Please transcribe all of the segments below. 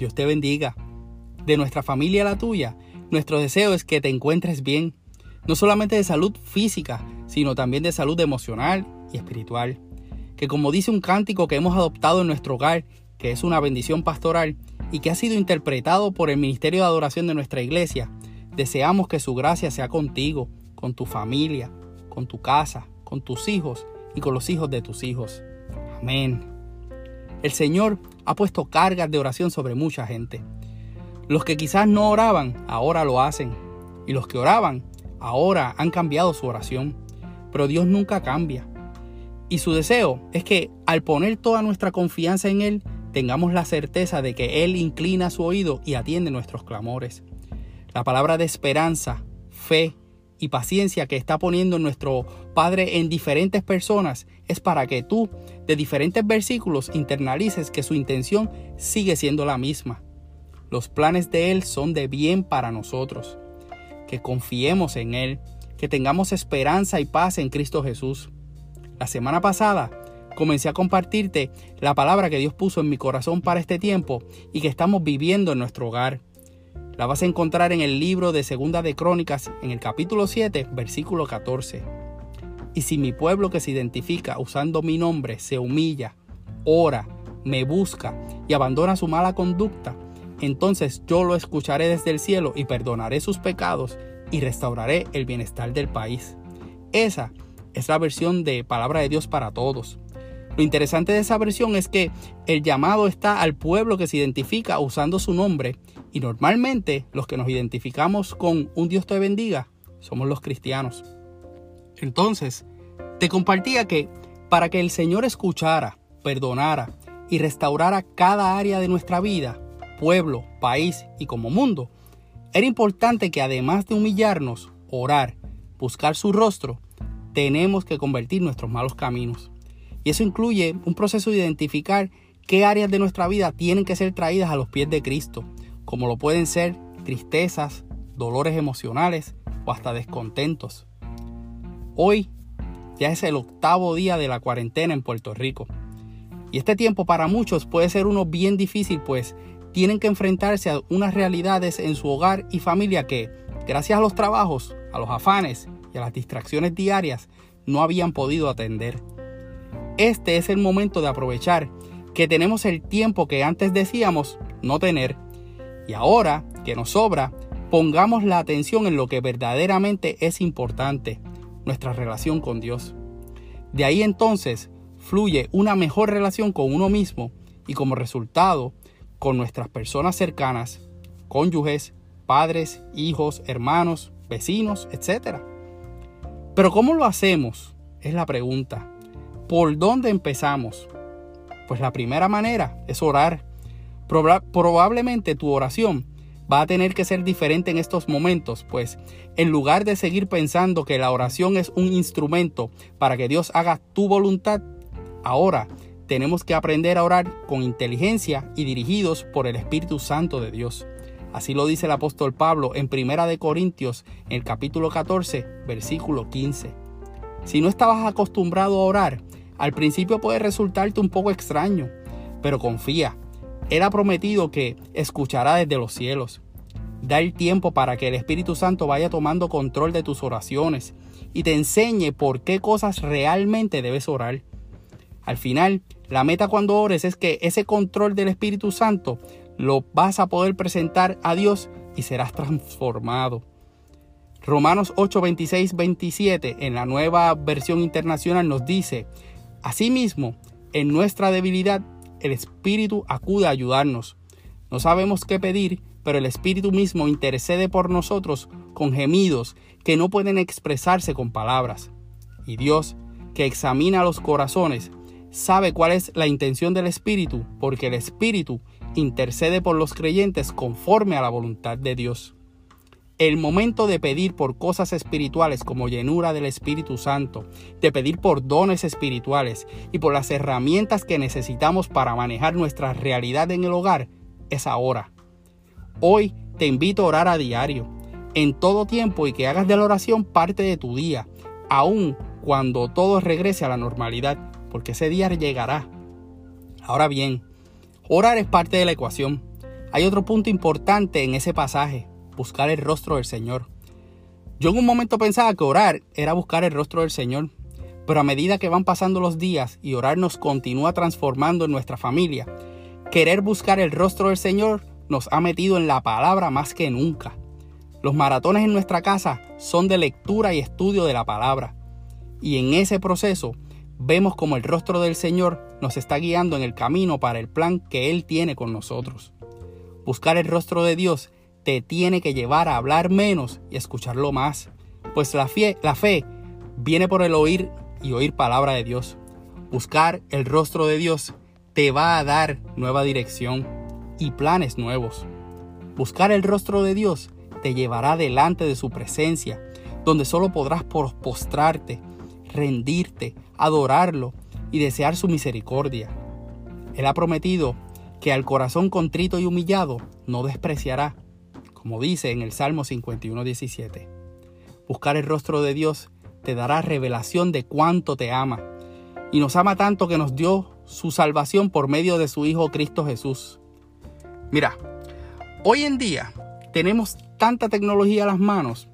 Dios te bendiga. De nuestra familia a la tuya, nuestro deseo es que te encuentres bien, no solamente de salud física, sino también de salud emocional y espiritual. Que como dice un cántico que hemos adoptado en nuestro hogar, que es una bendición pastoral y que ha sido interpretado por el Ministerio de Adoración de nuestra iglesia, deseamos que su gracia sea contigo, con tu familia, con tu casa, con tus hijos y con los hijos de tus hijos. Amén. El Señor ha puesto cargas de oración sobre mucha gente. Los que quizás no oraban, ahora lo hacen. Y los que oraban, ahora han cambiado su oración. Pero Dios nunca cambia. Y su deseo es que al poner toda nuestra confianza en Él, tengamos la certeza de que Él inclina su oído y atiende nuestros clamores. La palabra de esperanza, fe y paciencia que está poniendo nuestro Padre en diferentes personas es para que tú, de diferentes versículos, internalices que su intención sigue siendo la misma. Los planes de Él son de bien para nosotros. Que confiemos en Él, que tengamos esperanza y paz en Cristo Jesús. La semana pasada comencé a compartirte la palabra que Dios puso en mi corazón para este tiempo y que estamos viviendo en nuestro hogar. La vas a encontrar en el libro de Segunda de Crónicas, en el capítulo 7, versículo 14. Y si mi pueblo que se identifica usando mi nombre se humilla, ora, me busca y abandona su mala conducta, entonces yo lo escucharé desde el cielo y perdonaré sus pecados y restauraré el bienestar del país. Esa es la versión de palabra de Dios para todos. Lo interesante de esa versión es que el llamado está al pueblo que se identifica usando su nombre y normalmente los que nos identificamos con un Dios te bendiga somos los cristianos. Entonces, te compartía que para que el Señor escuchara, perdonara y restaurara cada área de nuestra vida, pueblo, país y como mundo, era importante que además de humillarnos, orar, buscar su rostro, tenemos que convertir nuestros malos caminos. Y eso incluye un proceso de identificar qué áreas de nuestra vida tienen que ser traídas a los pies de Cristo, como lo pueden ser tristezas, dolores emocionales o hasta descontentos. Hoy ya es el octavo día de la cuarentena en Puerto Rico. Y este tiempo para muchos puede ser uno bien difícil, pues tienen que enfrentarse a unas realidades en su hogar y familia que, gracias a los trabajos, a los afanes y a las distracciones diarias, no habían podido atender. Este es el momento de aprovechar que tenemos el tiempo que antes decíamos no tener. Y ahora que nos sobra, pongamos la atención en lo que verdaderamente es importante, nuestra relación con Dios. De ahí entonces fluye una mejor relación con uno mismo y como resultado con nuestras personas cercanas, cónyuges, padres, hijos, hermanos, vecinos, etc. Pero ¿cómo lo hacemos? Es la pregunta. ¿Por dónde empezamos? Pues la primera manera es orar. Probablemente tu oración va a tener que ser diferente en estos momentos, pues en lugar de seguir pensando que la oración es un instrumento para que Dios haga tu voluntad, ahora tenemos que aprender a orar con inteligencia y dirigidos por el Espíritu Santo de Dios. Así lo dice el apóstol Pablo en Primera de Corintios, en el capítulo 14, versículo 15. Si no estabas acostumbrado a orar, al principio puede resultarte un poco extraño, pero confía. Él ha prometido que escuchará desde los cielos. Da el tiempo para que el Espíritu Santo vaya tomando control de tus oraciones y te enseñe por qué cosas realmente debes orar. Al final, la meta cuando ores es que ese control del Espíritu Santo lo vas a poder presentar a Dios y serás transformado. Romanos 8, 26, 27 en la nueva versión internacional nos dice, Asimismo, en nuestra debilidad, el Espíritu acude a ayudarnos. No sabemos qué pedir, pero el Espíritu mismo intercede por nosotros con gemidos que no pueden expresarse con palabras. Y Dios, que examina los corazones, sabe cuál es la intención del Espíritu, porque el Espíritu intercede por los creyentes conforme a la voluntad de Dios. El momento de pedir por cosas espirituales como llenura del Espíritu Santo, de pedir por dones espirituales y por las herramientas que necesitamos para manejar nuestra realidad en el hogar, es ahora. Hoy te invito a orar a diario, en todo tiempo y que hagas de la oración parte de tu día, aun cuando todo regrese a la normalidad, porque ese día llegará. Ahora bien, orar es parte de la ecuación Hay otro punto importante en ese pasaje, buscar el rostro del Señor. Yo en un momento pensaba que orar era buscar el rostro del Señor, pero a medida que van pasando los días y orar nos continúa transformando en nuestra familia, querer buscar el rostro del Señor nos ha metido en la palabra más que nunca. Los maratones en nuestra casa son de lectura y estudio de la palabra. Y en ese proceso vemos como el rostro del Señor nos está guiando en el camino para el plan que Él tiene con nosotros. Buscar el rostro de Dios te tiene que llevar a hablar menos y escucharlo más, pues la fe, la fe viene por el oír y oír palabra de Dios. Buscar el rostro de Dios te va a dar nueva dirección y planes nuevos. Buscar el rostro de Dios te llevará delante de su presencia, donde solo podrás postrarte, rendirte, adorarlo y desear su misericordia. Él ha prometido que al corazón contrito y humillado no despreciará, como dice en el Salmo 51.17. Buscar el rostro de Dios te dará revelación de cuánto te ama, y nos ama tanto que nos dio su salvación por medio de su Hijo Cristo Jesús. Mira, hoy en día tenemos tanta tecnología a las manos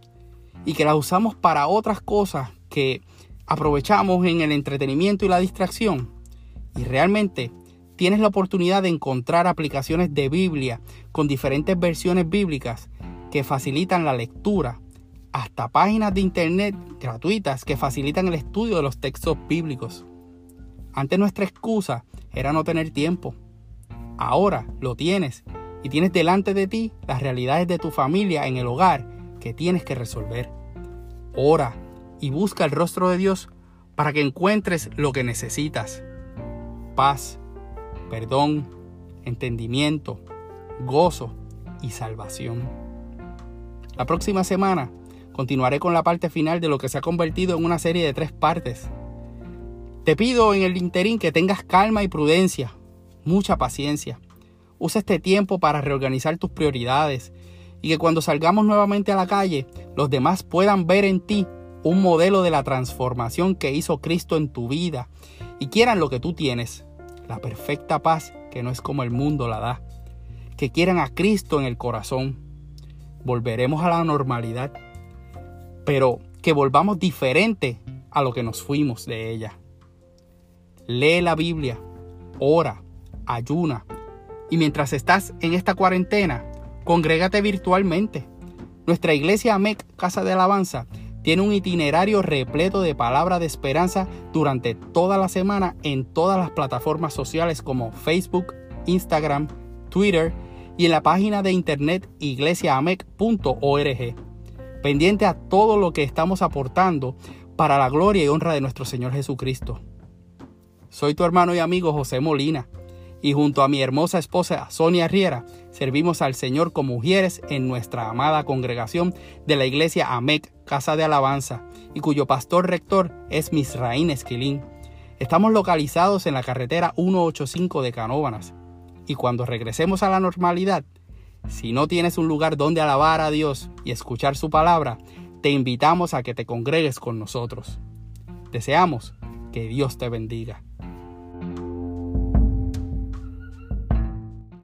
y que la usamos para otras cosas que aprovechamos en el entretenimiento y la distracción. Y realmente tienes la oportunidad de encontrar aplicaciones de Biblia con diferentes versiones bíblicas que facilitan la lectura, hasta páginas de internet gratuitas que facilitan el estudio de los textos bíblicos. Antes nuestra excusa era no tener tiempo. Ahora lo tienes y tienes delante de ti las realidades de tu familia en el hogar que tienes que resolver. Ora y busca el rostro de Dios para que encuentres lo que necesitas. Paz, perdón, entendimiento, gozo y salvación. La próxima semana continuaré con la parte final de lo que se ha convertido en una serie de tres partes. Te pido en el interín que tengas calma y prudencia, mucha paciencia. Usa este tiempo para reorganizar tus prioridades y que cuando salgamos nuevamente a la calle, los demás puedan ver en ti un modelo de la transformación que hizo Cristo en tu vida y quieran lo que tú tienes, la perfecta paz que no es como el mundo la da, que quieran a Cristo en el corazón. Volveremos a la normalidad, pero que volvamos diferente a lo que nos fuimos de ella. Lee la Biblia, ora, ayuna y mientras estás en esta cuarentena, congrégate virtualmente. Nuestra iglesia AMEC Casa de Alabanza tiene un itinerario repleto de palabras de esperanza durante toda la semana en todas las plataformas sociales como Facebook, Instagram, Twitter y en la página de internet iglesiaamec.org. Pendiente a todo lo que estamos aportando para la gloria y honra de nuestro Señor Jesucristo. Soy tu hermano y amigo José Molina y junto a mi hermosa esposa Sonia Riera servimos al Señor como mujeres en nuestra amada congregación de la iglesia AMEC, Casa de Alabanza, y cuyo pastor rector es Misraín Esquilín. Estamos localizados en la carretera 185 de Canóbanas. Y cuando regresemos a la normalidad, si no tienes un lugar donde alabar a Dios y escuchar su palabra, te invitamos a que te congregues con nosotros. Deseamos que Dios te bendiga.